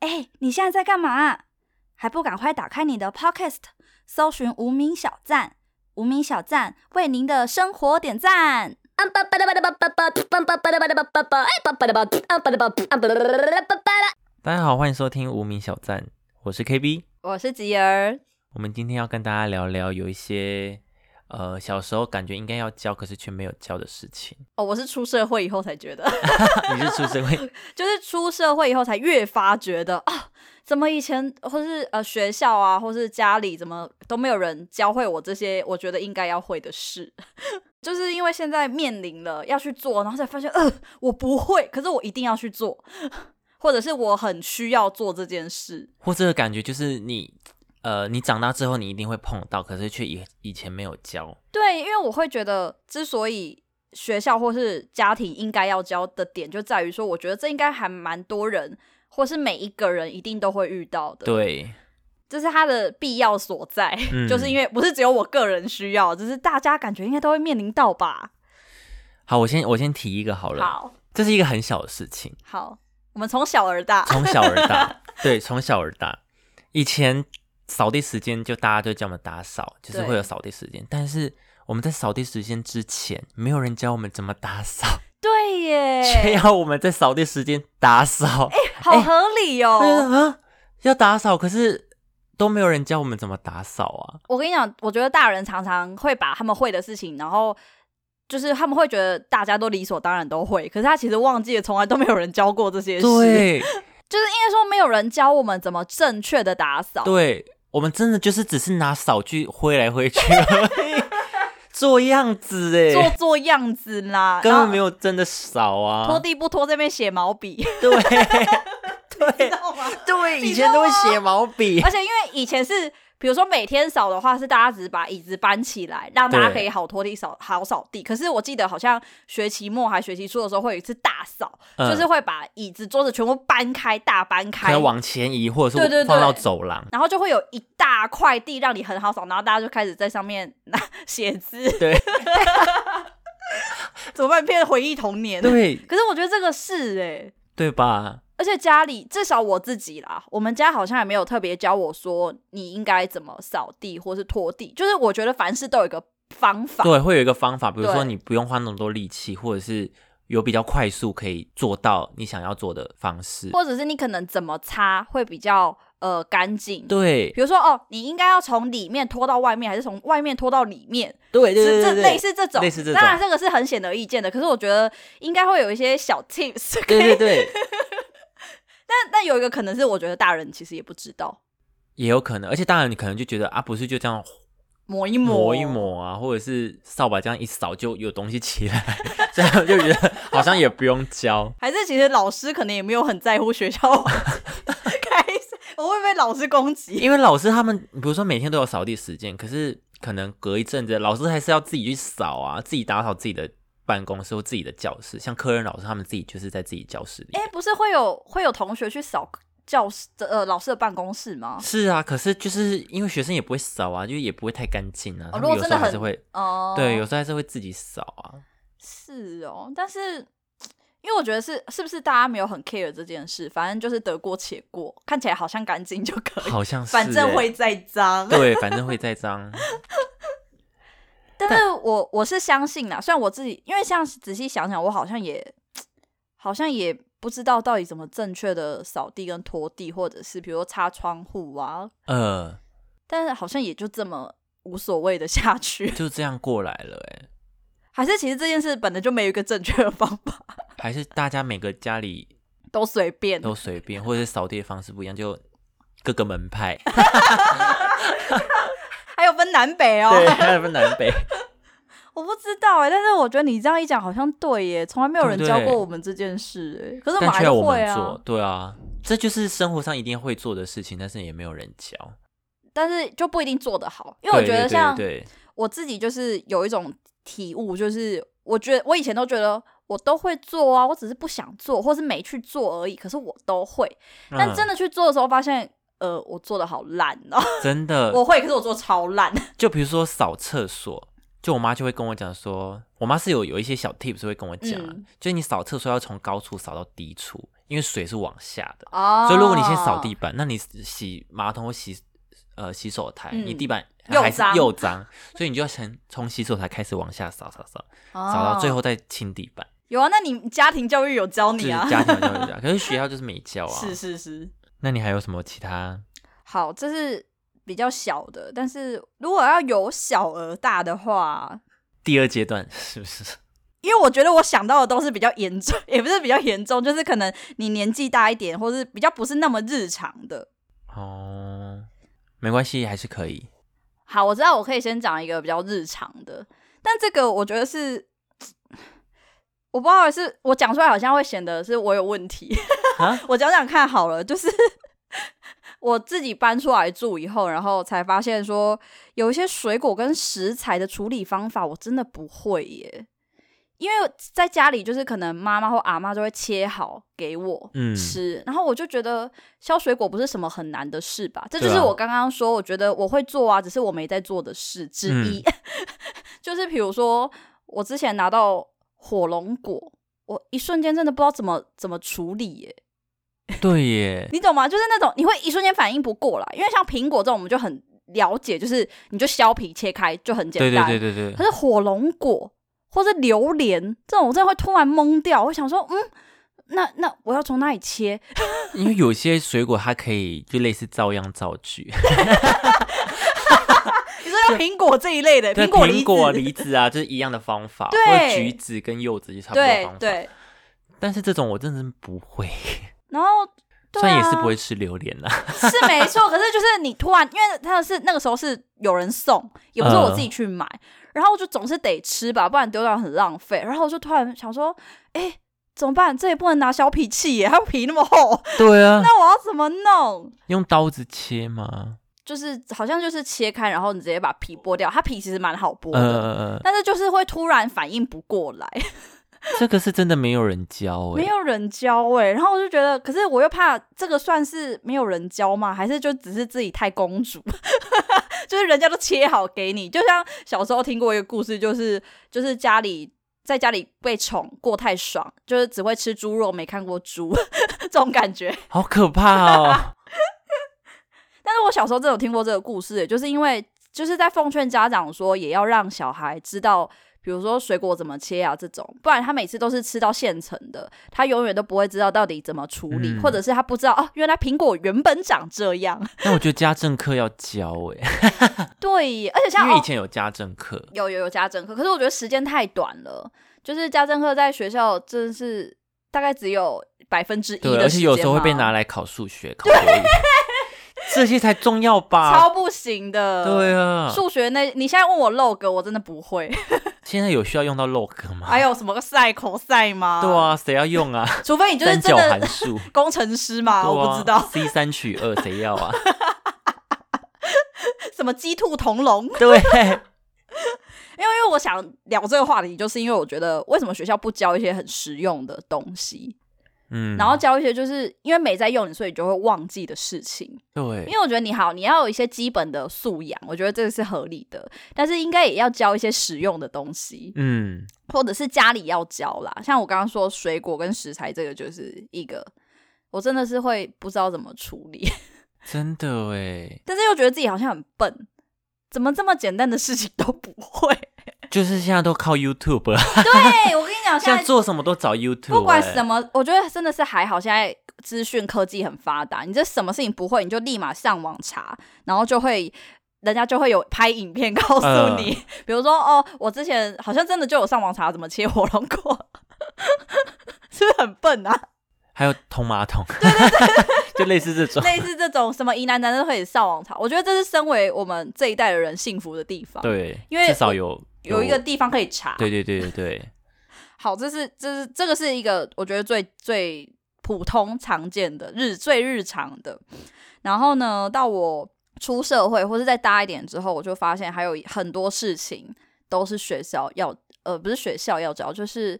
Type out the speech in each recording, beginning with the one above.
哎，你现在在干嘛？还不赶快打开你的 Podcast，搜寻无名小站，无名小站为您的生活点赞。大家好，欢迎收听无名小站，我是 KB，我是吉儿。我们今天要跟大家聊聊有一些。呃，小时候感觉应该要教，可是却没有教的事情。哦，我是出社会以后才觉得。你是出社会，就是出社会以后才越发觉得啊，怎么以前或是呃学校啊，或是家里怎么都没有人教会我这些我觉得应该要会的事。就是因为现在面临了要去做，然后才发现，呃，我不会，可是我一定要去做，或者是我很需要做这件事。或者感觉就是你。呃，你长大之后你一定会碰到，可是却以以前没有教。对，因为我会觉得，之所以学校或是家庭应该要教的点，就在于说，我觉得这应该还蛮多人，或是每一个人一定都会遇到的。对，这是它的必要所在，嗯、就是因为不是只有我个人需要，只是大家感觉应该都会面临到吧。好，我先我先提一个好了。好，这是一个很小的事情。好，我们从小而大，从小而大，对，从小而大，以前。扫地时间就大家就叫我们打扫，就是会有扫地时间。但是我们在扫地时间之前，没有人教我们怎么打扫。对耶，却要我们在扫地时间打扫。哎、欸，好合理哦。啊，要打扫，可是都没有人教我们怎么打扫啊。我跟你讲，我觉得大人常常会把他们会的事情，然后就是他们会觉得大家都理所当然都会，可是他其实忘记了，从来都没有人教过这些事。对，就是因为说没有人教我们怎么正确的打扫。对。我们真的就是只是拿扫具挥来挥去而已，做样子哎，做做样子啦，根本没有真的扫啊，拖地不拖这边写毛笔，对，对，对，以前都会写毛笔，而且因为以前是。比如说每天扫的话，是大家只是把椅子搬起来，让大家可以好拖地扫好扫地。可是我记得好像学期末还学期初的时候，会有一次大扫，嗯、就是会把椅子桌子全部搬开，大搬开，往前移，或者是放到走廊，然后就会有一大块地让你很好扫，然后大家就开始在上面拿 写字。对，怎么办？变回忆童年？对。可是我觉得这个是哎、欸，对吧？而且家里至少我自己啦，我们家好像也没有特别教我说你应该怎么扫地或是拖地。就是我觉得凡事都有一个方法，对，会有一个方法。比如说你不用花那么多力气，或者是有比较快速可以做到你想要做的方式，或者是你可能怎么擦会比较呃干净。对，比如说哦，你应该要从里面拖到外面，还是从外面拖到里面？对对对，对，这类似这种，类似这种。当然这个是很显而易见的，可是我觉得应该会有一些小 tips。对对对。但但有一个可能是，我觉得大人其实也不知道，也有可能，而且大人你可能就觉得啊，不是就这样抹一抹抹一抹啊，或者是扫把这样一扫就有东西起来，这样就觉得好像也不用教。还是其实老师可能也没有很在乎学校开始，我会被老师攻击，因为老师他们比如说每天都有扫地时间，可是可能隔一阵子老师还是要自己去扫啊，自己打扫自己的。办公室或自己的教室，像科任老师他们自己就是在自己教室里。哎、欸，不是会有会有同学去扫教室的呃老师的办公室吗？是啊，可是就是因为学生也不会扫啊，就也不会太干净啊。哦、如果有时候还是会哦，对，有时候还是会自己扫啊。是哦，但是因为我觉得是是不是大家没有很 care 这件事，反正就是得过且过，看起来好像干净就可以，好像是、欸，反正会再脏。对，反正会再脏。但是我我是相信啦，虽然我自己，因为像仔细想想，我好像也好像也不知道到底怎么正确的扫地跟拖地，或者是比如说擦窗户啊，呃，但是好像也就这么无所谓的 下去，就这样过来了哎。还是其实这件事本来就没有一个正确的方法，还是大家每个家里都随便，都随便，或者是扫地的方式不一样，就各个门派。还有分南北哦，对，还有分南北。我不知道哎、欸，但是我觉得你这样一讲，好像对耶，从来没有人教过我们这件事哎。可是我们还会啊，对啊，这就是生活上一定会做的事情，但是也没有人教，但是就不一定做得好。因为我觉得像我自己就是有一种体悟，就是我觉得我以前都觉得我都会做啊，我只是不想做，或是没去做而已。可是我都会，但真的去做的时候，发现。呃，我做的好烂哦，真的，我会，可是我做超烂。就比如说扫厕所，就我妈就会跟我讲说，我妈是有有一些小 tips 会跟我讲，嗯、就是你扫厕所要从高处扫到低处，因为水是往下的，哦，所以如果你先扫地板，那你洗马桶或洗呃洗手台，嗯你地板又还是脏又脏，所以你就要先从洗手台开始往下扫扫扫，扫到最后再清地板。有啊，那你家庭教育有教就是你啊？家庭教育 啊，可是学校就是没教啊。是是是。那你还有什么其他？好，这是比较小的，但是如果要由小而大的话，第二阶段是不是？因为我觉得我想到的都是比较严重，也不是比较严重，就是可能你年纪大一点，或是比较不是那么日常的。哦，没关系，还是可以。好，我知道我可以先讲一个比较日常的，但这个我觉得是，我不知道是我讲出来好像会显得是我有问题。啊、我讲讲看好了，就是 我自己搬出来住以后，然后才发现说有一些水果跟食材的处理方法我真的不会耶。因为在家里，就是可能妈妈或阿妈就会切好给我吃，嗯、然后我就觉得削水果不是什么很难的事吧？这就是我刚刚说，我觉得我会做啊，只是我没在做的事之一。嗯、就是比如说，我之前拿到火龙果，我一瞬间真的不知道怎么怎么处理耶。对耶，你懂吗？就是那种你会一瞬间反应不过来，因为像苹果这种，我们就很了解，就是你就削皮切开就很简单。对对对对对。可是火龙果。或者榴莲这种，我真的会突然懵掉。我想说，嗯，那那我要从哪里切？因为有些水果它可以就类似照样造句。你说像苹果这一类的，对苹果、苹果、梨子啊，就是一样的方法。对，或者橘子跟柚子就差不多的方法。对。对但是这种我真的不会。然后，虽然也是不会吃榴莲啦。是没错，可是就是你突然，因为它是那个时候是有人送，也不是我自己去买。呃然后我就总是得吃吧，不然丢掉很浪费。然后我就突然想说，哎，怎么办？这也不能拿削皮器耶，它皮那么厚。对啊，那我要怎么弄？用刀子切吗？就是好像就是切开，然后你直接把皮剥掉。它皮其实蛮好剥的，呃、但是就是会突然反应不过来。这个是真的没有人教哎，没有人教哎。然后我就觉得，可是我又怕这个算是没有人教吗？还是就只是自己太公主？就是人家都切好给你，就像小时候听过一个故事，就是就是家里在家里被宠过太爽，就是只会吃猪肉，没看过猪 这种感觉，好可怕哦。但是我小时候真的有听过这个故事，也就是因为就是在奉劝家长说，也要让小孩知道。比如说水果怎么切啊，这种，不然他每次都是吃到现成的，他永远都不会知道到底怎么处理，嗯、或者是他不知道哦，原来苹果原本长这样。那我觉得家政课要教哎，对，而且像因为以前有家政课，哦，有有有家政课，可是我觉得时间太短了，就是家政课在学校真的是大概只有百分之一的时间，而且有时候会被拿来考数学考。这些才重要吧？超不行的。对啊，数学那，你现在问我 log，我真的不会。现在有需要用到 log 吗？还有什么个 sin、cos 吗？对啊，谁要用啊？除非你就是真的函数 工程师嘛，啊、我不知道。C 三取二，谁要啊？什么鸡兔同笼？对。因为因为我想聊这个话题，就是因为我觉得为什么学校不教一些很实用的东西？嗯，然后教一些就是因为没在用你，所以你就会忘记的事情。对，因为我觉得你好，你要有一些基本的素养，我觉得这个是合理的。但是应该也要教一些实用的东西，嗯，或者是家里要教啦。像我刚刚说水果跟食材，这个就是一个，我真的是会不知道怎么处理，真的哎。但是又觉得自己好像很笨，怎么这么简单的事情都不会？就是现在都靠 YouTube。对，我讲，现在做什么都找 YouTube。不管什么，我觉得真的是还好。现在资讯科技很发达，你这什么事情不会，你就立马上网查，然后就会人家就会有拍影片告诉你。呃、比如说，哦，我之前好像真的就有上网查怎么切火龙果，是不是很笨啊？还有通马桶，对 对对，就类似这种，类似这种什么疑难杂症都可以上网查。我觉得这是身为我们这一代的人幸福的地方。对，因为至少有。有一个地方可以查，对对对对对。好，这是这是这个是一个我觉得最最普通常见的日最日常的。然后呢，到我出社会或是再大一点之后，我就发现还有很多事情都是学校要呃不是学校要教，就是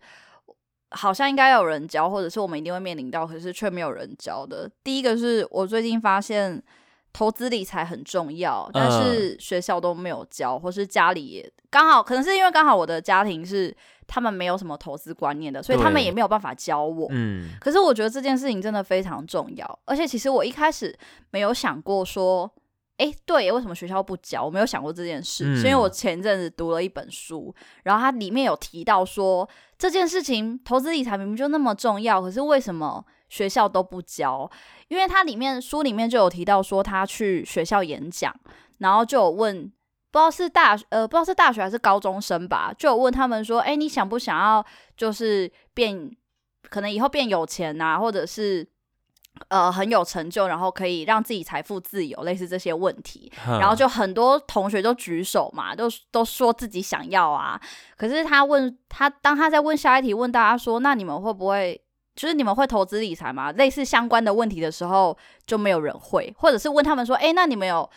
好像应该有人教，或者是我们一定会面临到，可是却没有人教的。第一个是我最近发现，投资理财很重要，但是学校都没有教，或是家里也刚好，可能是因为刚好我的家庭是他们没有什么投资观念的，所以他们也没有办法教我。嗯，可是我觉得这件事情真的非常重要，而且其实我一开始没有想过说，哎，对，为什么学校不教？我没有想过这件事，是因为我前一阵子读了一本书，然后它里面有提到说，这件事情投资理财明明就那么重要，可是为什么？学校都不教，因为他里面书里面就有提到说他去学校演讲，然后就有问，不知道是大呃不知道是大学还是高中生吧，就有问他们说，哎，你想不想要就是变，可能以后变有钱呐、啊，或者是呃很有成就，然后可以让自己财富自由，类似这些问题，然后就很多同学都举手嘛，都都说自己想要啊，可是他问他当他在问下一题，问大家说，那你们会不会？就是你们会投资理财吗？类似相关的问题的时候，就没有人会，或者是问他们说：“诶，那你们有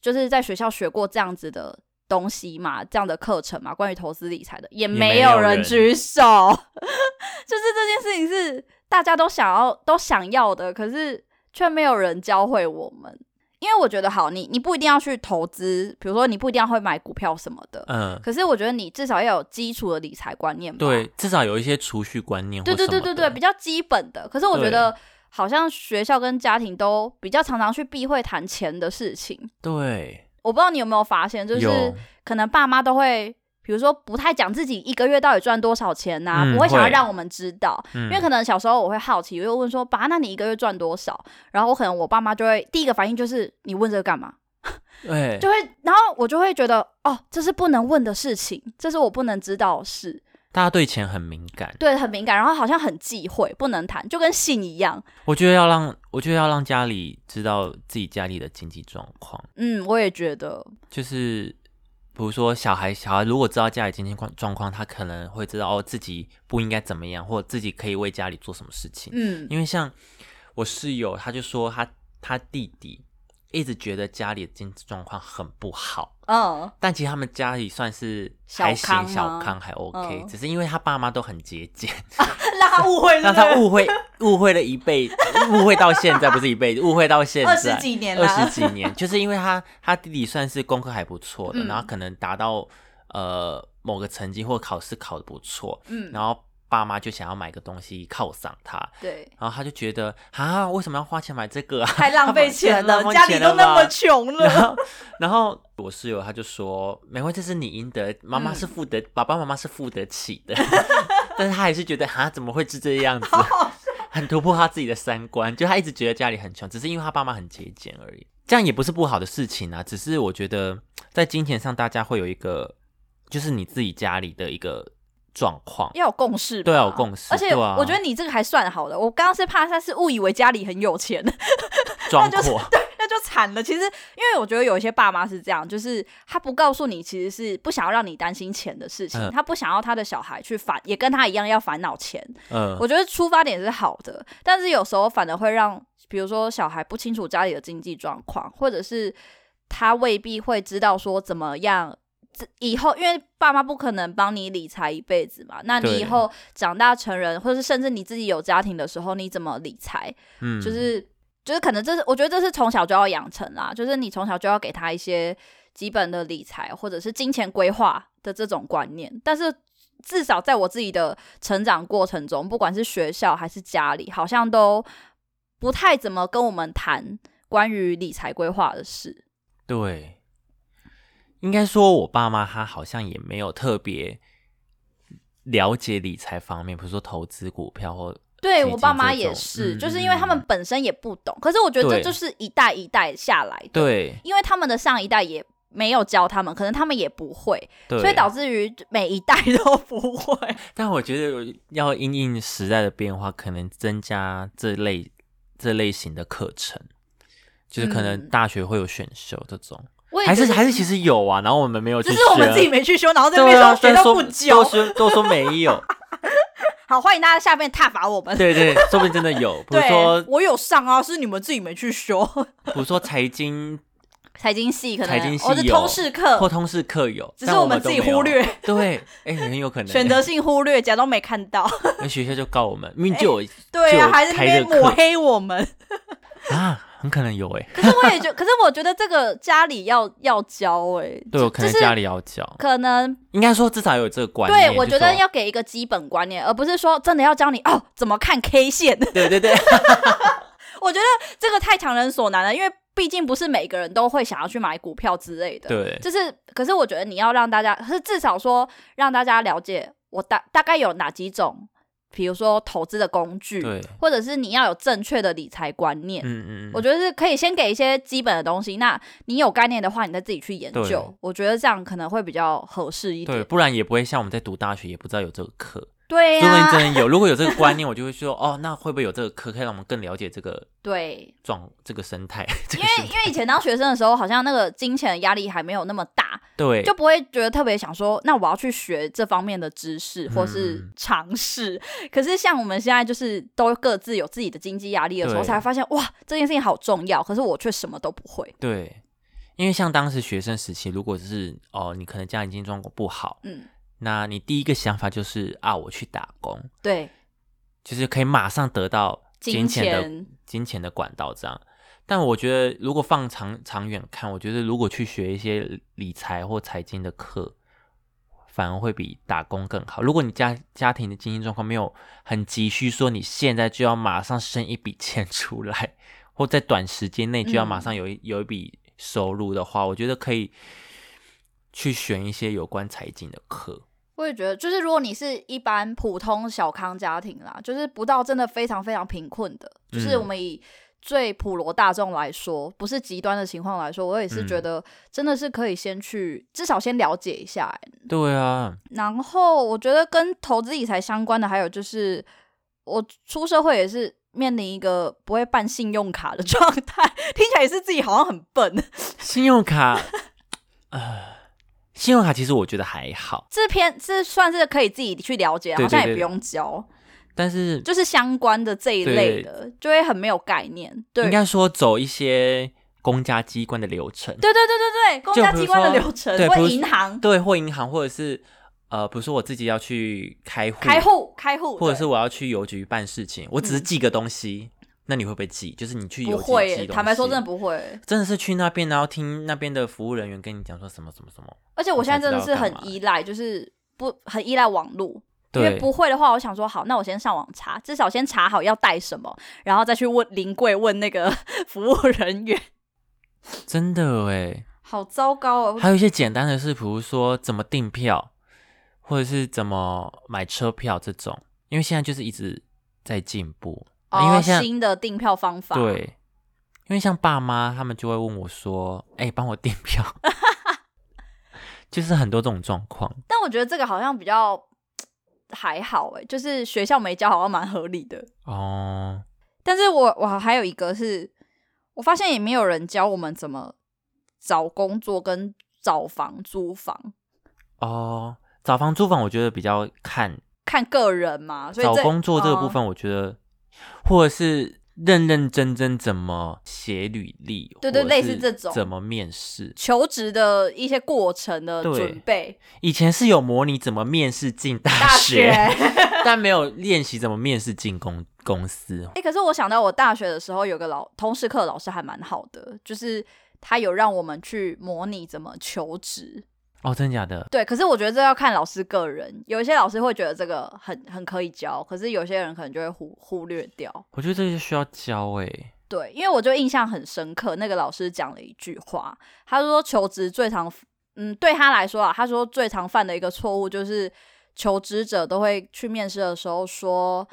就是在学校学过这样子的东西嘛？这样的课程嘛？关于投资理财的，也没有人举手。就是这件事情是大家都想要都想要的，可是却没有人教会我们。”因为我觉得好，你你不一定要去投资，比如说你不一定要会买股票什么的，嗯。可是我觉得你至少要有基础的理财观念吧。对，至少有一些储蓄观念。对对对对对，比较基本的。可是我觉得好像学校跟家庭都比较常常去避讳谈钱的事情。对。我不知道你有没有发现，就是可能爸妈都会。比如说，不太讲自己一个月到底赚多少钱呐、啊嗯，不会想要让我们知道，因为可能小时候我会好奇，我就问说：“爸，那你一个月赚多少？”然后我可能我爸妈就会第一个反应就是：“你问这个干嘛？” 对，就会，然后我就会觉得：“哦，这是不能问的事情，这是我不能知道的事。”大家对钱很敏感，对，很敏感，然后好像很忌讳，不能谈，就跟性一样。我觉得要让，我觉得要让家里知道自己家里的经济状况。嗯，我也觉得，就是。比如说，小孩小孩如果知道家里经济状状况，他可能会知道哦，自己不应该怎么样，或者自己可以为家里做什么事情。嗯，因为像我室友，他就说他他弟弟一直觉得家里的经济状况很不好。嗯，但其实他们家里算是还行，小康还 OK，嗯，只是因为他爸妈都很节俭。让他误会，让他误会，误会了一辈子，误会到现在不是一辈子，误会到现在。二十几年了，二十几年，就是因为他他弟弟算是功课还不错的，嗯，然后可能达到呃某个成绩或考试考的不错，嗯，然后。爸妈就想要买个东西犒赏他，对，然后他就觉得啊，为什么要花钱买这个啊？太浪费钱了，家里都那么穷了。然后，然后我室友他就说，没关系，这是你应得，妈妈是付得，嗯、爸爸妈妈是付得起的。但是他还是觉得啊，怎么会是这样子？很突破他自己的三观，就他一直觉得家里很穷，只是因为他爸妈很节俭而已。这样也不是不好的事情啊，只是我觉得在金钱上，大家会有一个，就是你自己家里的一个。状况要有共识，对，要有共识。而且我觉得你这个还算好的，我刚刚是怕他是误以为家里很有钱，装就是 对，那就惨了。其实，因为我觉得有一些爸妈是这样，就是他不告诉你，其实是不想要让你担心钱的事情，嗯，他不想要他的小孩去烦，也跟他一样要烦恼钱。嗯，我觉得出发点是好的，但是有时候反而会让，比如说小孩不清楚家里的经济状况，或者是他未必会知道说怎么样。以后，因为爸妈不可能帮你理财一辈子嘛，那你以后长大成人，或者是甚至你自己有家庭的时候，你怎么理财？嗯，就是就是可能这是我觉得这是从小就要养成啦，就是你从小就要给他一些基本的理财或者是金钱规划的这种观念。但是至少在我自己的成长过程中，不管是学校还是家里，好像都不太怎么跟我们谈关于理财规划的事。对。应该说，我爸妈他好像也没有特别了解理财方面，比如说投资股票或对我爸妈也是、嗯，就是因为他们本身也不懂。可是我觉得这就是一代一代下来的，对，因为他们的上一代也没有教他们，可能他们也不会，所以导致于每一代都不会。但我觉得要因应时代的变化，可能增加这类这类型的课程，就是可能大学会有选修这种。嗯还是还是其实有啊，然后我们没有去修，只是我们自己没去修，然后这边说学都不教，都说都说没有。好，欢迎大家下面挞伐我们。对对，说不定真的有。比如说我有上啊，是你们自己没去修。比如说财经，财经系可能财经系有，通识课或通识课有，只是我们自己忽略。对，哎、欸，很有可能选择性忽略，假装没看到。那学校就告我们，明明就有、欸、对啊，还是那边抹黑我们。啊，很可能有哎。可是我也觉，可是我觉得这个家里要要教哎。对，我可能家里要教。可能应该说至少有这个观念。对，我觉得要给一个基本观念，而不是说真的要教你哦怎么看 K 线。对 对对。我觉得这个太强人所难了，因为毕竟不是每个人都会想要去买股票之类的。对。就是，可是我觉得你要让大家，是至少说让大家了解我大大概有哪几种。比如说投资的工具，对，或者是你要有正确的理财观念，嗯嗯，我觉得是可以先给一些基本的东西。那你有概念的话，你再自己去研究，我觉得这样可能会比较合适一点。对，不然也不会像我们在读大学，也不知道有这个课。对呀、啊，如果真的有，如果有这个观念，我就会说，哦，那会不会有这个课，可以让我们更了解这个对状这个生态？因为因为以前当学生的时候，好像那个金钱的压力还没有那么大，对，就不会觉得特别想说，那我要去学这方面的知识或是尝试。嗯、可是像我们现在就是都各自有自己的经济压力的时候，才发现哇，这件事情好重要，可是我却什么都不会。对，因为像当时学生时期，如果是哦，你可能家庭经济状况不好，嗯。那你第一个想法就是啊，我去打工，对，就是可以马上得到金钱的金钱，的管道这样。但我觉得，如果放长长远看，我觉得如果去学一些理财或财经的课，反而会比打工更好。如果你家家庭的经济状况没有很急需，说你现在就要马上生一笔钱 出来，或在短时间内就要马上有一、嗯、有一笔收入的话，我觉得可以去选一些有关财经的课。我也觉得，就是如果你是一般普通小康家庭啦，就是不到真的非常非常贫困的，就是我们以最普罗大众来说，不是极端的情况来说，我也是觉得真的是可以先去至少先了解一下。对啊。然后我觉得跟投资理财相关的，还有就是我出社会也是面临一个不会办信用卡的 状态，听起来也是自己好像很笨。信用卡，呃。信用卡其实我觉得还好，这篇这算是可以自己去了解，好像也不用教。但是就是相关的这一类的，就会很没有概念。对，应该说走一些公家机关的流程。对对对对对，公家机关的流程，或银行，对，或银行，或者是呃，比如说我自己要去开户，开户，开户，或者是我要去邮局办事情，我只是寄个东西。那你会不会记？就是你去邮局寄东西？不会，坦白说，真的不会。真的是去那边，然后听那边的服务人员跟你讲说什么什么什么。而且我现在真的是很依赖，就是不很依赖网络。因为不会的话，我想说好，那我先上网查，至少先查好要带什么，然后再去问临柜问那个服务人员。真的哎，好糟糕哦！还有一些简单的事，比如说怎么订票，或者是怎么买车票这种，因为现在就是一直在进步。因为新的订票方法，对，因为像爸妈他们就会问我说：“哎、欸，帮我订票。”就是很多这种状况。但我觉得这个好像比较还好，哎，就是学校没教，好像蛮合理的哦。但是我我还有一个是，我发现也没有人教我们怎么找工作跟找房租房。哦，找房租房，我觉得比较看看个人嘛。所以找工作这个部分，我觉得。或者是认认真真怎么写履历，对对，类似这种怎么面试、求职的一些过程的准备。以前是有模拟怎么面试进大学，但没有练习怎么面试进公公司。哎、欸，可是我想到我大学的时候有个老通识课老师还蛮好的，就是他有让我们去模拟怎么求职。哦，真的假的？对，可是我觉得这要看老师个人，有一些老师会觉得这个很很可以教，可是有些人可能就会忽忽略掉。我觉得这些需要教诶、欸。对，因为我就印象很深刻，那个老师讲了一句话，他说求职最常，嗯，对他来说啊，他说最常犯的一个错误就是求职者都会去面试的时候说。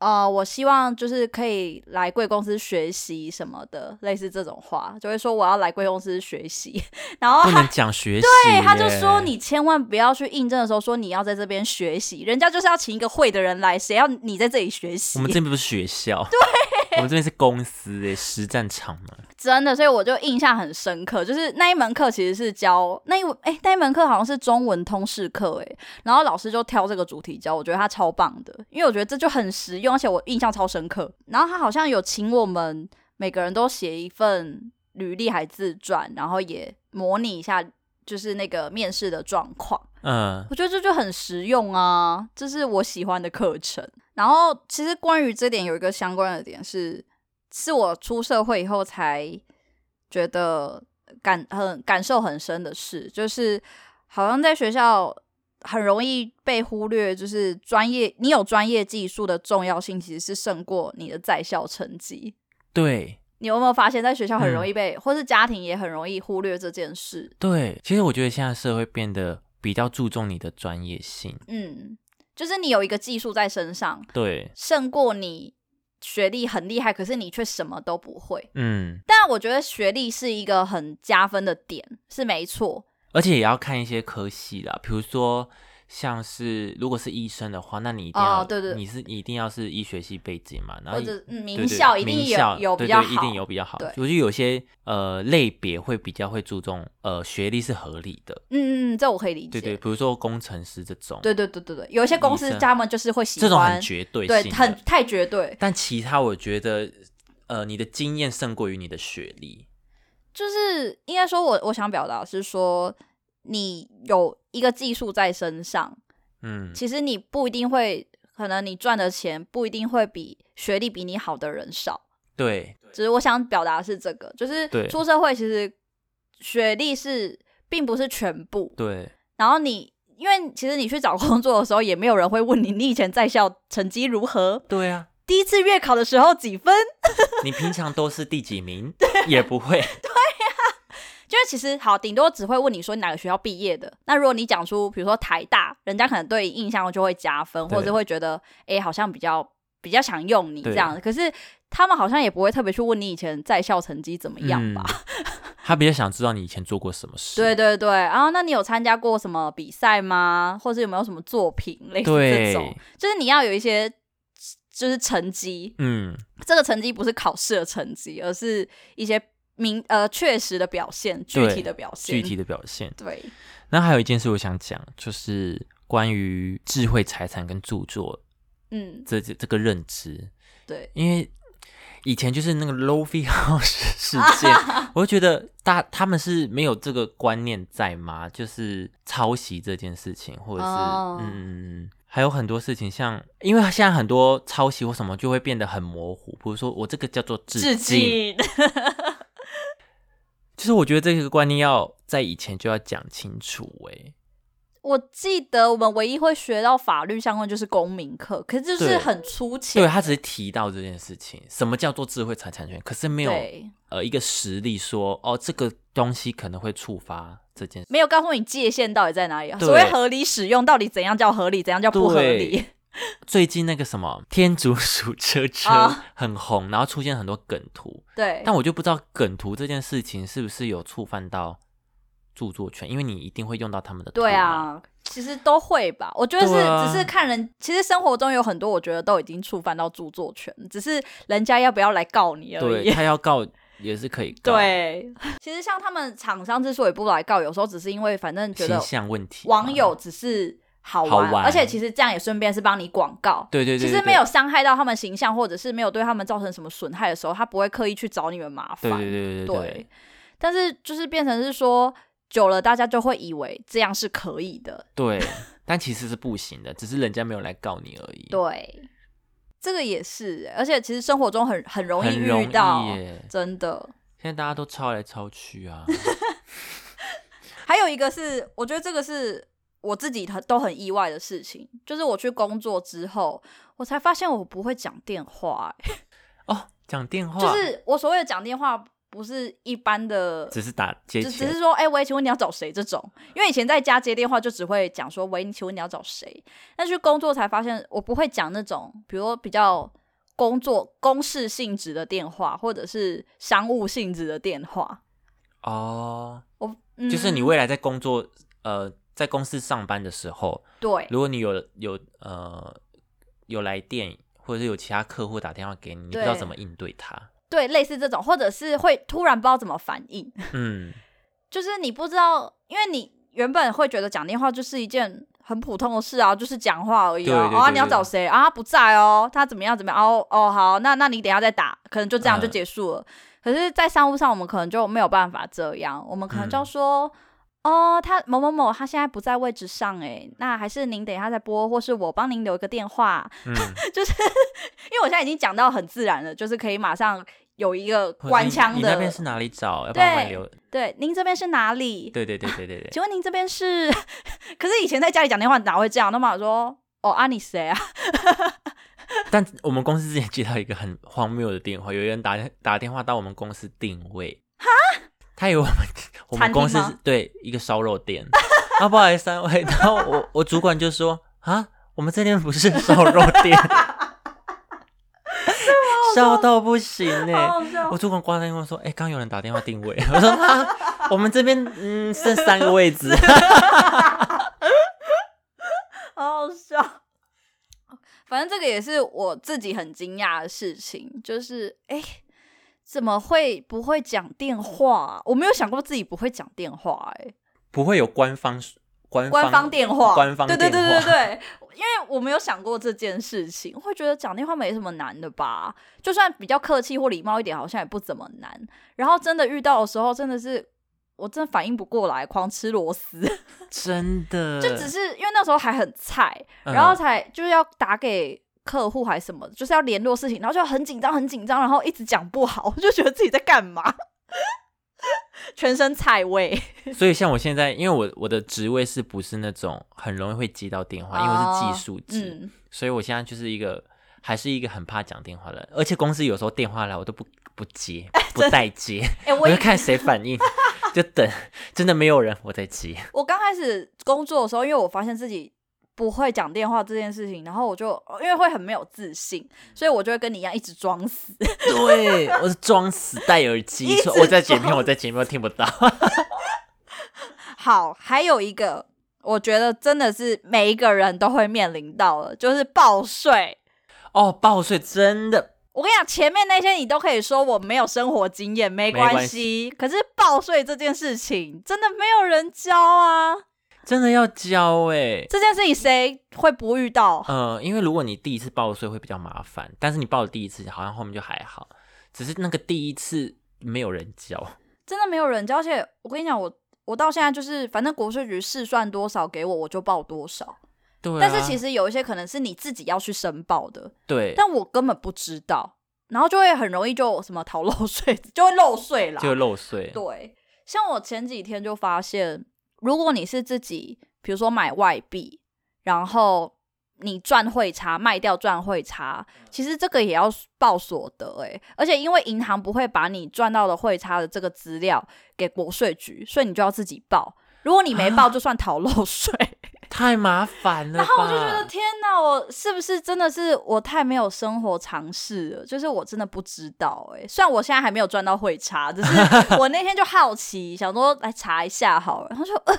呃，我希望就是可以来贵公司学习什么的，类似这种话，就会说我要来贵公司学习，然后他不能讲学习，对，他就说你千万不要去应征的时候说你要在这边学习，人家就是要请一个会的人来，谁要你在这里学习？我们？这边不是学校，对，我们这边是公司诶，实战场嘛。真的，所以我就印象很深刻，就是那一门课其实是教那一哎、欸、那一门课好像是中文通识课哎，然后老师就挑这个主题教，我觉得他超棒的，因为我觉得这就很实用，而且我印象超深刻。然后他好像有请我们每个人都写一份履历还自传，然后也模拟一下就是那个面试的状况。嗯，我觉得这就很实用啊，这是我喜欢的课程。然后其实关于这点有一个相关的点是。是我出社会以后才觉得感很感受很深的事，就是好像在学校很容易被忽略，就是专业你有专业技术的重要性其实是胜过你的在校成绩。对。你有没有发现，在学校很容易被，嗯、或是家庭也很容易忽略这件事？对，其实我觉得现在社会变得比较注重你的专业性。嗯，就是你有一个技术在身上，对，胜过你学历很厉害，可是你却什么都不会。嗯，但我觉得学历是一个很加分的点，是没错。而且也要看一些科系啦，比如说。像是如果是医生的话，那你一定要，哦、对对，你是一定要是医学系背景嘛，然后或者名校一定有有比较好，一定有比较好。对，我觉得有些呃类别会比较会注重呃学历是合理的。嗯嗯，这我可以理解。对对，比如说工程师这种。对对对对对，有一些公司他们就是会喜欢这种很绝对性，对，很太绝对。但其他我觉得呃，你的经验胜过于你的学历。就是应该说我，我我想表达是说，你有一个技术在身上。嗯，其实你不一定会，可能你赚的钱不一定会比学历比你好的人少。对，只是我想表达的是这个，就是出社会其实学历是并不是全部。对。然后你，因为其实你去找工作的时候，也没有人会问你，你以前在校成绩如何？对啊。第一次月考的时候几分？你平常都是第几名？也不会。就是其实好，顶多只会问你说你哪个学校毕业的。那如果你讲出比如说台大，人家可能对印象就会加分，或者会觉得哎、欸，好像比较比较想用你这样。可是他们好像也不会特别去问你以前在校成绩怎么样吧？嗯、他比较想知道你以前做过什么事。对对对，然后那你有参加过什么比赛吗？或者有没有什么作品类似这种？就是你要有一些就是成绩，嗯，这个成绩不是考试的成绩，而是一些。明呃，确实的表现，具体的表现，具体的表现。对。那还有一件事我想讲，就是关于智慧财产跟著作，嗯，这这这个认知。对。因为以前就是那个 Lo-fi House 事件，我就觉得大他们是没有这个观念在吗？就是抄袭这件事情，或者是、哦、嗯，还有很多事情像，像因为现在很多抄袭或什么就会变得很模糊，比如说我这个叫做致敬。其实我觉得这个观念要在以前就要讲清楚哎。我记得我们唯一会学到法律相关就是公民课，可是就是很粗浅。对，他只是提到这件事情，什么叫做智慧财产权，可是没有呃一个实例说哦这个东西可能会触发这件事，没有告诉你界限到底在哪里啊？所谓合理使用到底怎样叫合理，怎样叫不合理？最近那个什么天竺鼠车车很红，然后出现很多梗图。对，但我就不知道梗图这件事情是不是有触犯到著作权，因为你一定会用到他们的。对啊，其实都会吧。我觉得是，只是看人。其实生活中有很多，我觉得都已经触犯到著作权，只是人家要不要来告你而已。对，他要告也是可以告。对，其实像他们厂商之所以不来告，有时候只是因为反正觉得形象问题，网友只是。好玩，好玩，而且其实这样也顺便是帮你广告。对对对，对，其实没有伤害到他们形象，或者是没有对他们造成什么损害的时候，他不会刻意去找你们麻烦。对对对对，对，对，对。但是就是变成是说，久了大家就会以为这样是可以的。对，但其实是不行的，只是人家没有来告你而已。对，这个也是，而且其实生活中很很容易遇到，真的。现在大家都抄来抄去啊。还有一个是，我觉得这个是。我自己很都很意外的事情，就是我去工作之后，我才发现我不会讲电话、欸。哦，讲电话就是我所谓的讲电话，不是一般的，只是打接，只只是说，哎、欸，喂，请问你要找谁？这种，因为以前在家接电话就只会讲说，喂，你请问你要找谁？但去工作才发现，我不会讲那种，比如说比较工作公事性质的电话，或者是商务性质的电话。哦，我、嗯、就是你未来在工作，呃。在公司上班的时候，对，如果你有有呃有来电，或者是有其他客户打电话给你，你不知道怎么应对他，对，类似这种，或者是会突然不知道怎么反应，嗯，就是你不知道，因为你原本会觉得讲电话就是一件很普通的事啊，就是讲话而已啊，啊，你要找谁啊？他不在哦，他怎么样怎么样？哦哦，好，那那你等一下再打，可能就这样就结束了。嗯、可是，在商务上，我们可能就没有办法这样，我们可能就要说。嗯哦，他某某某，他现在不在位置上，哎，那还是您等一下再拨，或是我帮您留一个电话，嗯、就是 因为我现在已经讲到很自然了，就是可以马上有一个官腔的。你那边是哪里找？要不要留？对，您这边是哪里？对对对对对对。请问您这边是？可是以前在家里讲电话哪会这样？那么我说，哦，啊，你谁啊？但我们公司之前接到一个很荒谬的电话，有人打打电话到我们公司定位。哈？他以为我们我们公司是对一个烧肉店。啊，不好意思，三位。然后我我主管就说啊，我们这边不是烧肉店。笑到不行呢、欸！我主管挂电话说：“哎、欸，刚有人打电话定位。”我说：“啊，我们这边嗯剩三个位置。”好好笑。反正这个也是我自己很惊讶的事情，就是哎、欸，怎么会不会讲电话、啊？我没有想过自己不会讲电话、欸，哎，不会有官方。官方，官方电话，官方电话，对对对对对，因为我没有想过这件事情，会觉得讲电话没什么难的吧？就算比较客气或礼貌一点，好像也不怎么难。然后真的遇到的时候，真的是我真的反应不过来，狂吃螺丝，真的，就只是因为那时候还很菜，然后才就是要打给客户还是什么，就是要联络事情，然后就很紧张很紧张，然后一直讲不好，我 就觉得自己在干嘛。全身菜味，所以像我现在，因为我我的职位是不是那种很容易会接到电话，因为我是技术职，嗯、所以我现在就是一个还是一个很怕讲电话的人，而且公司有时候电话来我都不不接，不再接，欸、我，我就看谁反应，就等，真的没有人我在接。我刚开始工作的时候，因为我发现自己。不会讲电话这件事情，然后我就因为会很没有自信，所以我就会跟你一样一直装死。对，我是装死戴耳机，我在剪片，我在剪片，我听不到。好，还有一个，我觉得真的是每一个人都会面临到的，就是报税。哦，报税真的，我跟你讲，前面那些你都可以说我没有生活经验，没关系。可是报税这件事情，真的没有人教啊。真的要交哎、欸，这件事情谁会不遇到？嗯、呃，因为如果你第一次报税会比较麻烦，但是你报了第一次，好像后面就还好。只是那个第一次没有人交，真的没有人交。而且我跟你讲，我我到现在就是，反正国税局试算多少给我，我就报多少。对、啊，但是其实有一些可能是你自己要去申报的，对，但我根本不知道，然后就会很容易就什么逃漏税，就会漏税啦，就会漏税。对，像我前几天就发现。如果你是自己，比如说买外币，然后你赚汇差卖掉赚汇差，其实这个也要报所得诶，而且因为银行不会把你赚到的汇差的这个资料给国税局，所以你就要自己报。如果你没报，就算逃漏税。啊太麻烦了，然后我就觉得天哪，我是不是真的是我太没有生活常识了？就是我真的不知道哎、欸。虽然我现在还没有赚到汇差，只是 我那天就好奇，想说来查一下好了。然后说呃，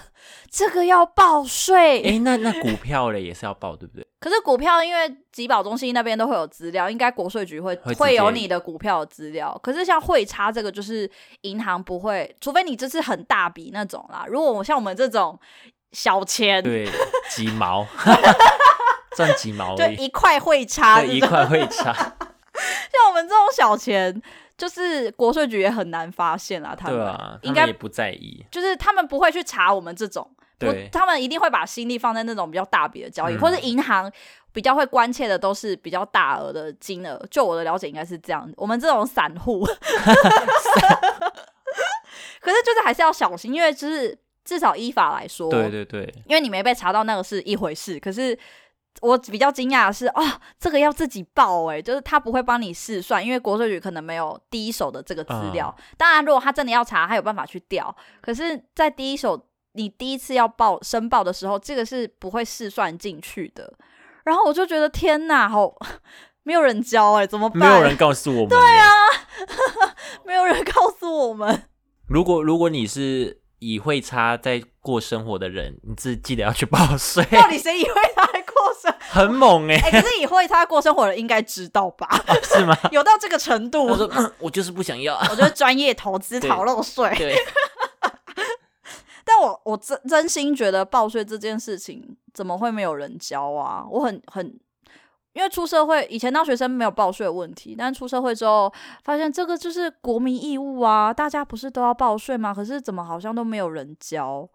这个要报税。哎，那那股票嘞也是要报对不对？可是股票因为集保中心那边都会有资料，应该国税局会会，会有你的股票的资料。可是像汇差这个，就是银行不会，除非你这是很大笔那种啦。如果我像我们这种。小钱对 几毛 赚几毛，对一块汇差，一块汇差。像我们这种小钱，就是国税局也很难发现啊。他们应该、啊、也不在意，就是他们不会去查我们这种，对，他们一定会把心力放在那种比较大笔的交易，嗯、或是银行比较会关切的都是比较大额的金额。就我的了解，应该是这样。我们这种散户，可是就是还是要小心，因为就是。至少依法来说，对对对，因为你没被查到那个是一回事。可是我比较惊讶的是，哦，这个要自己报哎，就是他不会帮你试算，因为国税局可能没有第一手的这个资料。嗯、当然，如果他真的要查，他有办法去调。可是，在第一手你第一次要报申报的时候，这个是不会试算进去的。然后我就觉得天哪，好 没有人教哎，怎么办？没有人告诉我们，对啊，没有人告诉我们。如果如果你是。以会差在过生活的人，你自己记得要去报税。到底谁以会差在过生？很猛哎、欸！哎、欸，可是以会差过生活的人应该知道吧？是吗？有到这个程度？我说、嗯，我就是不想要。我觉得专业投资逃漏税。对。但我我真真心觉得报税这件事情怎么会没有人教啊？我很很。因为出社会以前当学生没有报税的问题，但出社会之后发现这个就是国民义务啊，大家不是都要报税吗？可是怎么好像都没有人交？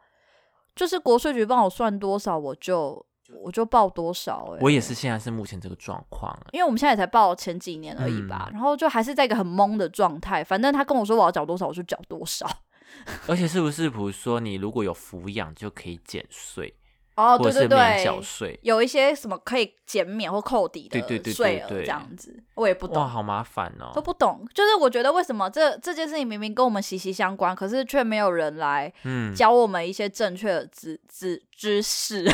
就是国税局帮我算多少，我就我就报多少哎、欸。我也是，现在是目前这个状况，因为我们现在才报前几年而已吧，嗯、然后就还是在一个很懵的状态。反正他跟我说我要缴多少，我就缴多少。而且是不是，比如说你如果有抚养，就可以减税？哦，对对对，缴税有一些什么可以减免或扣抵的税额这样子，我也不懂，哇，好麻烦哦，都不懂。就是我觉得为什么这这件事情明明跟我们息息相关，可是却没有人来教我们一些正确的知知知识。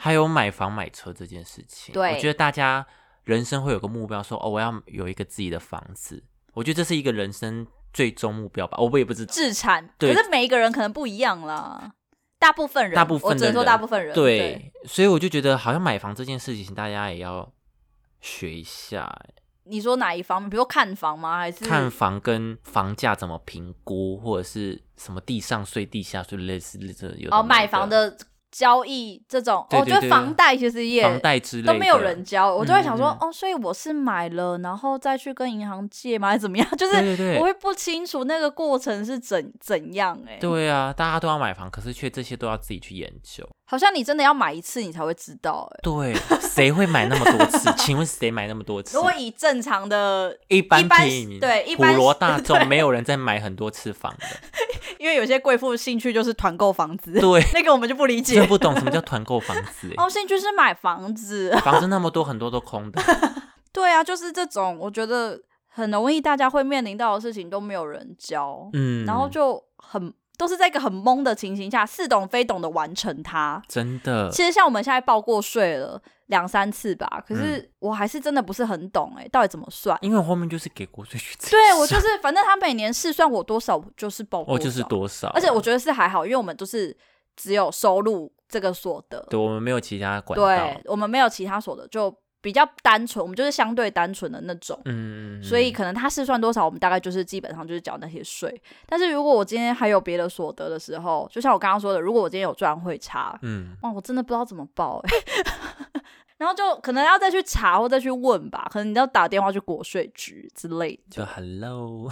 还有买房买车这件事情，对，我觉得大家人生会有个目标，说哦，我要有一个自己的房子。我觉得这是一个人生最终目标吧，我也不知道。资产，可是每一个人可能不一样啦。大部分人，大部分人，我只能说大部分人。对，对，所以我就觉得好像买房这件事情，大家也要学一下。你说哪一方面？比如说看房吗？还是看房跟房价怎么评估，或者是什么地上税、地下税类似类似有哦，买房的。交易这种，我觉得房贷其实也房贷之类都没有人交，我就会想说，嗯、哦，所以我是买了，然后再去跟银行借吗？还是怎么样？就是我会不清楚那个过程是怎怎样哎、欸。对啊，大家都要买房，可是却这些都要自己去研究。好像你真的要买一次，你才会知道。对，谁会买那么多次？请问谁买那么多次？如果以正常的一般一般对一般普罗大众，没有人在买很多次房的。因为有些贵妇兴趣就是团购房子，对，那个我们就不理解，真不懂什么叫团购房子。哦，兴趣是买房子，房子那么多，很多都空的。对啊，就是这种，我觉得很容易大家会面临到的事情都没有人教，嗯，然后就很都是在一个很懵的情形下，似懂非懂的完成它。真的，其实像我们现在报过税了。两三次吧，可是我还是真的不是很懂哎、欸，到底怎么算？因为我后面就是给国税局。对，我就是，反正他每年试算我多少，就是报多少，我就是多少。而且我觉得是还好，因为我们都是只有收入这个所得，对，我们没有其他管道，对，我们没有其他所得，就比较单纯，我们就是相对单纯的那种。嗯，所以可能他试算多少，我们大概就是基本上就是缴那些税。但是如果我今天还有别的所得的时候，就像我刚刚说的，如果我今天有赚汇差，嗯，哇，我真的不知道怎么报。然后就可能要再去查或再去问吧，可能你要打电话去国税局之类的。就 Hello，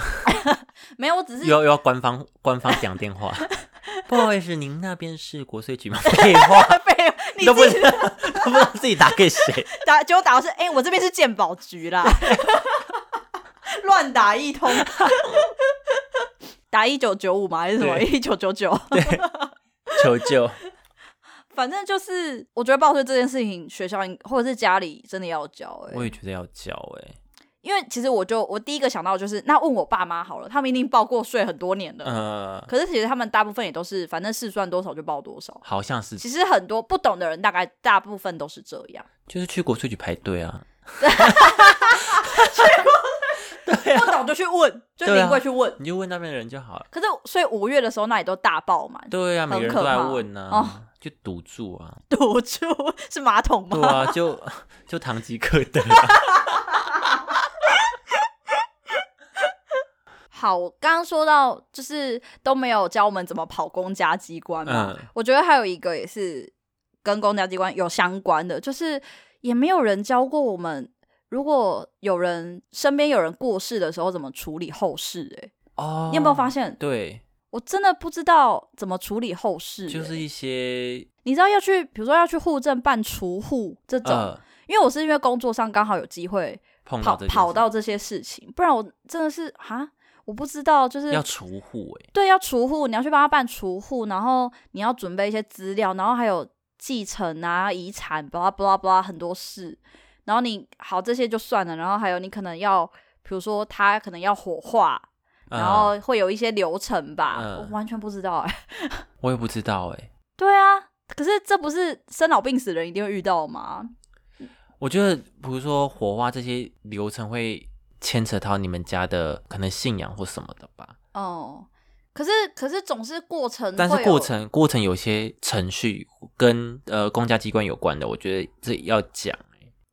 没有，我只是又要官方官方讲电话。不好意思，您那边是国税局吗？废话，废话，你都不知道都不知道自己打给谁。打结果打的是，哎、欸，我这边是鉴宝局啦，乱打一通，打一九九五吗？还是什么一九九九？对，求救。反正就是，我觉得报税这件事情，学校或者是家里真的要教哎、欸。我也觉得要教哎、欸，因为其实我就我第一个想到就是，那问我爸妈好了，他们一定报过税很多年了。呃，可是其实他们大部分也都是，反正试算多少就报多少。好像是。其实很多不懂的人，大概大部分都是这样。就是去国税局排队啊。对，不懂就去问，就临柜去问，你就问那边的人就好了。可是所以五月的时候，那里都大爆满。对啊，每个人都在问呢、啊。哦就堵住啊！堵住是马桶吗？对啊，就 就唐吉诃德。好，我刚刚说到就是都没有教我们怎么跑公家机关嘛。嗯、我觉得还有一个也是跟公家机关有相关的，就是也没有人教过我们，如果有人身边有人过世的时候怎么处理后事、欸。哎，哦，你有没有发现？对。我真的不知道怎么处理后事、欸，就是一些你知道要去，比如说要去户政办除户这种，呃、因为我是因为工作上刚好有机会跑跑到这些事情，不然我真的是哈，我不知道就是要除户哎，对，要除户，你要去帮他办除户，然后你要准备一些资料，然后还有继承啊、遗产，巴拉巴拉巴拉很多事，然后你好这些就算了，然后还有你可能要，比如说他可能要火化。然后会有一些流程吧，嗯、我完全不知道哎、欸，我也不知道哎、欸。对啊，可是这不是生老病死的人一定会遇到吗？我觉得，比如说火化这些流程会牵扯到你们家的可能信仰或什么的吧。哦，可是可是总是过程，但是过程过程有些程序跟呃公家机关有关的，我觉得这要讲。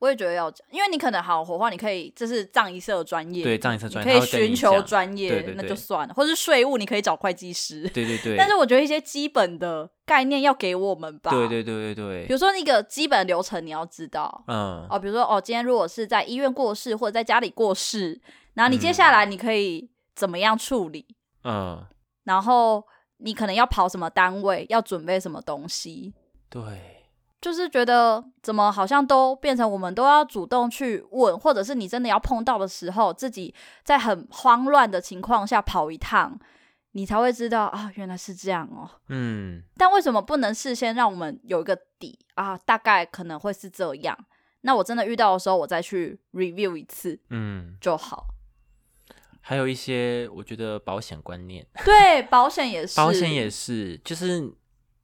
我也觉得要讲，因为你可能好火化，你可以这是葬仪社专业，对葬仪社专业可以寻求专业，对对对，那就算了，或是税务，你可以找会计师，对对对。但是我觉得一些基本的概念要给我们吧，对对对对对。比如说那个基本流程你要知道，嗯，哦，比如说哦，今天如果是在医院过世或者在家里过世，然后你接下来你可以怎么样处理，嗯，然后你可能要跑什么单位，要准备什么东西，对。就是觉得怎么好像都变成我们都要主动去问，或者是你真的要碰到的时候，自己在很慌乱的情况下跑一趟，你才会知道啊，原来是这样哦。嗯，但为什么不能事先让我们有一个底啊？大概可能会是这样。那我真的遇到的时候，我再去 review 一次，嗯，就好。还有一些，我觉得保险观念，对，保险也是，保险也是，就是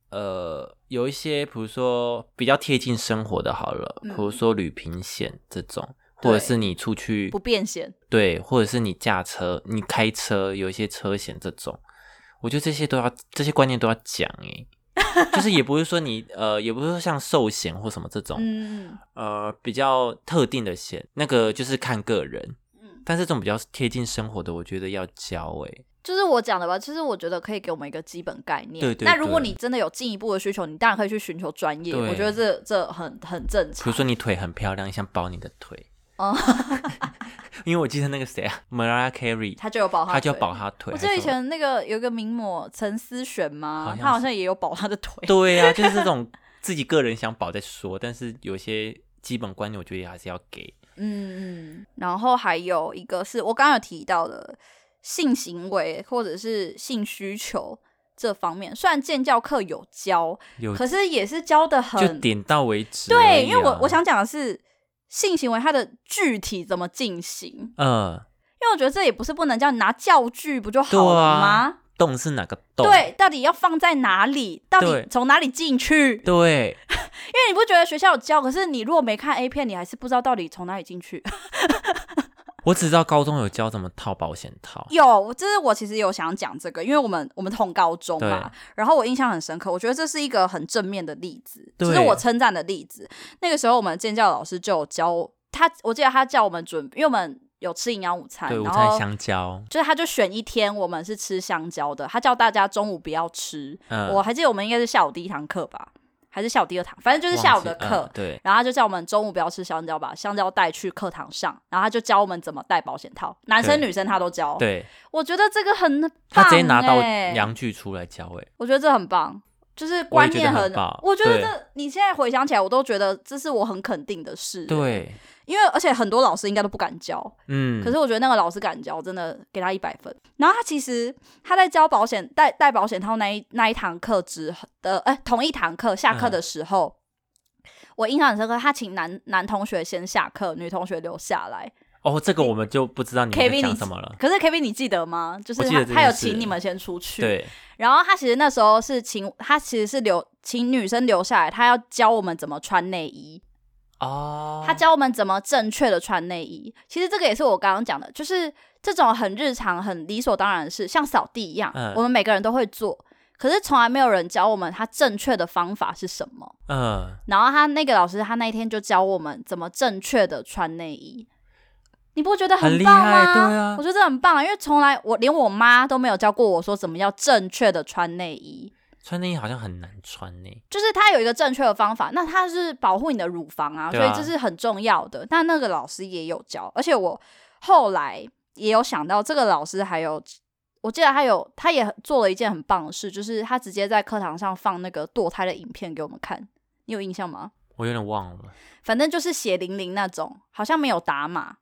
呃，有一些，比如说比较贴近生活的，好了，比如说旅平险这种，或者是你出去不便险，对，或者是你驾车、你开车有一些车险这种，我觉得这些都要，这些观念都要讲诶。就是也不是说你呃，也不是说像寿险或什么这种，嗯，呃，比较特定的险，那个就是看个人，嗯，但是这种比较贴近生活的，我觉得要教哎、欸，就是我讲的吧，其实我觉得可以给我们一个基本概念，对，对对。那如果你真的有进一步的需求，你当然可以去寻求专业，我觉得这这很很正常。比如说你腿很漂亮，你想保你的腿。哦，因为我记得那个谁啊，Mariah Carey，他就有保他，他就保他腿。我记得以前那个有个名模陈思璇嘛，他好像也有保他的腿。对呀、啊，就是这种自己个人想保再说，但是有些基本观念，我觉得也还是要给。嗯嗯，然后还有一个是我刚刚有提到的性行为或者是性需求这方面，虽然建教课有教，有可是也是教的很就点到为止、啊。对，因为我我想讲的是。性行为它的具体怎么进行？嗯，因为我觉得这也不是不能叫你拿教具不就好了吗？啊、洞是哪个洞？对，到底要放在哪里？到底从哪里进去？对，因为你不觉得学校有教，可是你如果没看 A 片，你还是不知道到底从哪里进去。我只知道高中有教怎么套保险套，有，就是我其实有想讲这个，因为我们我们同高中嘛，然后我印象很深刻，我觉得这是一个很正面的例子，就是我称赞的例子。那个时候我们建教老师就有教他，我记得他叫我们准，因为我们有吃营养午餐，对，午餐香蕉，就是他就选一天我们是吃香蕉的，他叫大家中午不要吃，嗯，我还记得我们应该是下午第一堂课吧。还是下午第二堂，反正就是下午的课，嗯。对，然后他就叫我们中午不要吃香蕉，把香蕉带去课堂上。然后他就教我们怎么戴保险套，男生女生他都教。对，我觉得这个很棒，欸。他直接拿到阳具出来教，哎，我觉得这很棒，就是观念很，我觉得，很我觉得这你现在回想起来，我都觉得这是我很肯定的事。对。因为而且很多老师应该都不敢教，嗯，可是我觉得那个老师敢教，真的给他一百分。然后他其实他在教保险带带保险套那一那一堂课之的，哎，同一堂课下课的时候，嗯、我印象很深刻，他请男男同学先下课，女同学留下来。哦，这个我们就不知道你在讲什么了。可是 K V 你记得吗？就是他他有请你们先出去，对。然后他其实那时候是请他其实是留请女生留下来，他要教我们怎么穿内衣。哦，他教我们怎么正确的穿内衣。其实这个也是我刚刚讲的，就是这种很日常、很理所当然的事，像扫地一样，嗯、我们每个人都会做。可是从来没有人教我们他正确的方法是什么。嗯，然后他那个老师，他那一天就教我们怎么正确的穿内衣。你不觉得很棒吗？很厉害，对啊，我觉得很棒，因为从来我连我妈都没有教过我说怎么要正确的穿内衣。穿内衣好像很难穿呢，就是它有一个正确的方法，那它是保护你的乳房啊，啊，所以这是很重要的。但那个老师也有教，而且我后来也有想到，这个老师还有，我记得他有，他也做了一件很棒的事，就是他直接在课堂上放那个堕胎的影片给我们看，你有印象吗？我有点忘了，反正就是血淋淋那种，好像没有打码。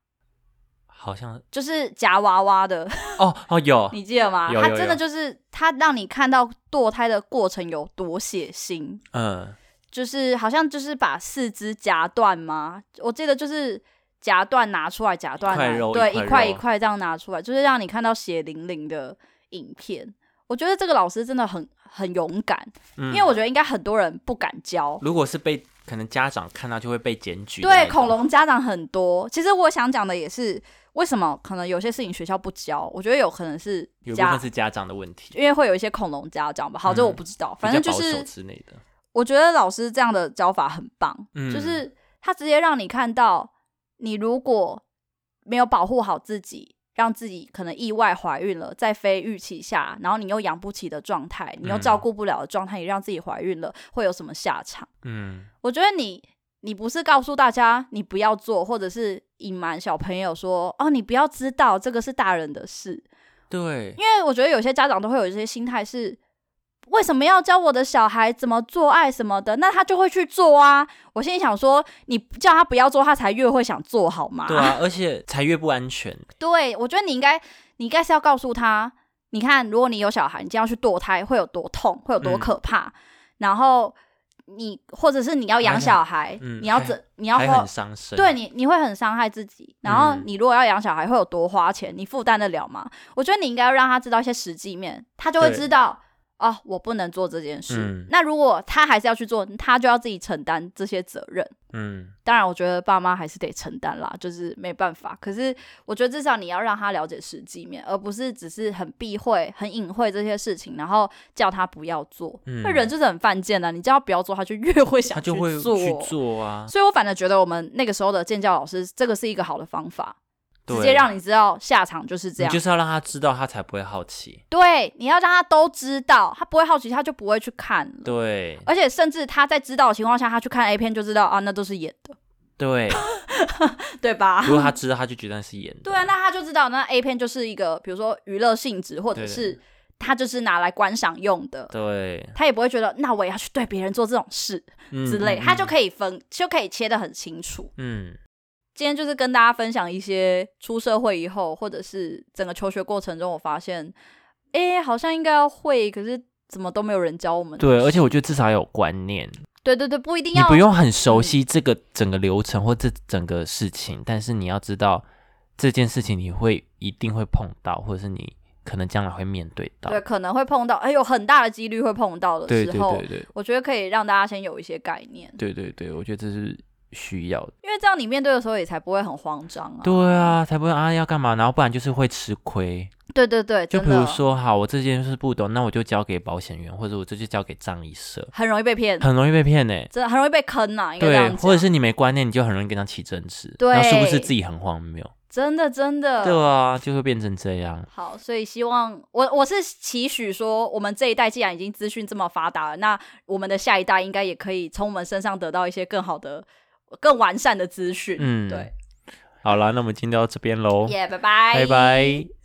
好像就是夹娃娃的 哦哦有，你记得吗？他真的就是他让你看到堕胎的过程有多血腥，嗯，就是好像就是把四肢夹断吗？我记得就是夹断拿出来夹断，对，一块一块这样拿出来，就是让你看到血淋淋的影片。我觉得这个老师真的很很勇敢，嗯，因为我觉得应该很多人不敢教。如果是被可能家长看到就会被检举，对，恐龙家长很多。其实我想讲的也是。为什么可能有些事情学校不教？我觉得有可能是有部分是家长的问题，因为会有一些恐龙家长吧。好，这我不知道，嗯、反正就是之类的。我觉得老师这样的教法很棒，嗯、就是他直接让你看到，你如果没有保护好自己，让自己可能意外怀孕了，在非预期下，然后你又养不起的状态，你又照顾不了的状态，你让自己怀孕了，会有什么下场？嗯，我觉得你。你不是告诉大家你不要做，或者是隐瞒小朋友说哦，你不要知道这个是大人的事。对，因为我觉得有些家长都会有一些心态是，为什么要教我的小孩怎么做爱什么的？那他就会去做啊。我心里想说，你叫他不要做，他才越会想做好吗？对啊，而且才越不安全。对，我觉得你应该，你应该是要告诉他，你看，如果你有小孩，你就要去堕胎，会有多痛，会有多可怕。嗯、然后你或者是你要养小孩，嗯、你要怎，你要花，对你，你会很伤害自己。然后你如果要养小孩，会有多花钱，你负担得了吗？我觉得你应该要让他知道一些实际面，他就会知道。哦，我不能做这件事。嗯、那如果他还是要去做，他就要自己承担这些责任。嗯，当然，我觉得爸妈还是得承担啦，就是没办法。可是，我觉得至少你要让他了解实际面，而不是只是很避讳、很隐晦这些事情，然后叫他不要做。那、嗯、人就是很犯贱的，你叫他不要做，他就越会想去做。他就会去做啊。所以我反正觉得我们那个时候的建教老师，这个是一个好的方法。直接让你知道下场就是这样，就是要让他知道，他才不会好奇。对，你要让他都知道，他不会好奇，他就不会去看了。对，而且甚至他在知道的情况下，他去看 A 片就知道啊，那都是演的。对，对吧？如果他知道，他就觉得是演的。对啊，那他就知道，那 A 片就是一个，比如说娱乐性质，或者是他就是拿来观赏用的。对，他也不会觉得，那我也要去对别人做这种事之类，他就可以分，就可以切得很清楚。嗯。今天就是跟大家分享一些出社会以后，或者是整个求学过程中，我发现，哎，好像应该要会，可是怎么都没有人教我们。对，而且我觉得至少要有观念。对对对，不一定要。你不用很熟悉这个整个流程或这整个事情，嗯、但是你要知道这件事情你会一定会碰到，或者是你可能将来会面对到。对，可能会碰到，哎，有很大的几率会碰到的时候。对对对对，我觉得可以让大家先有一些概念。对对对，我觉得这是。需要的，因为这样你面对的时候也才不会很慌张啊。对啊，才不会啊要干嘛，然后不然就是会吃亏。对对对，就比如说，好，我这件事不懂，那我就交给保险员，或者我这就交给葬仪社，很容易被骗，很容易被骗呢、欸，真的很容易被坑呐、啊。对，或者是你没观念，你就很容易跟他起争执，对，那是不是自己很荒谬？真的真的，对啊，就会变成这样。好，所以希望我我是期许说，我们这一代既然已经资讯这么发达了，那我们的下一代应该也可以从我们身上得到一些更好的。更完善的资讯，嗯，对，好了，那我们今天到这边喽，耶，拜拜，拜拜。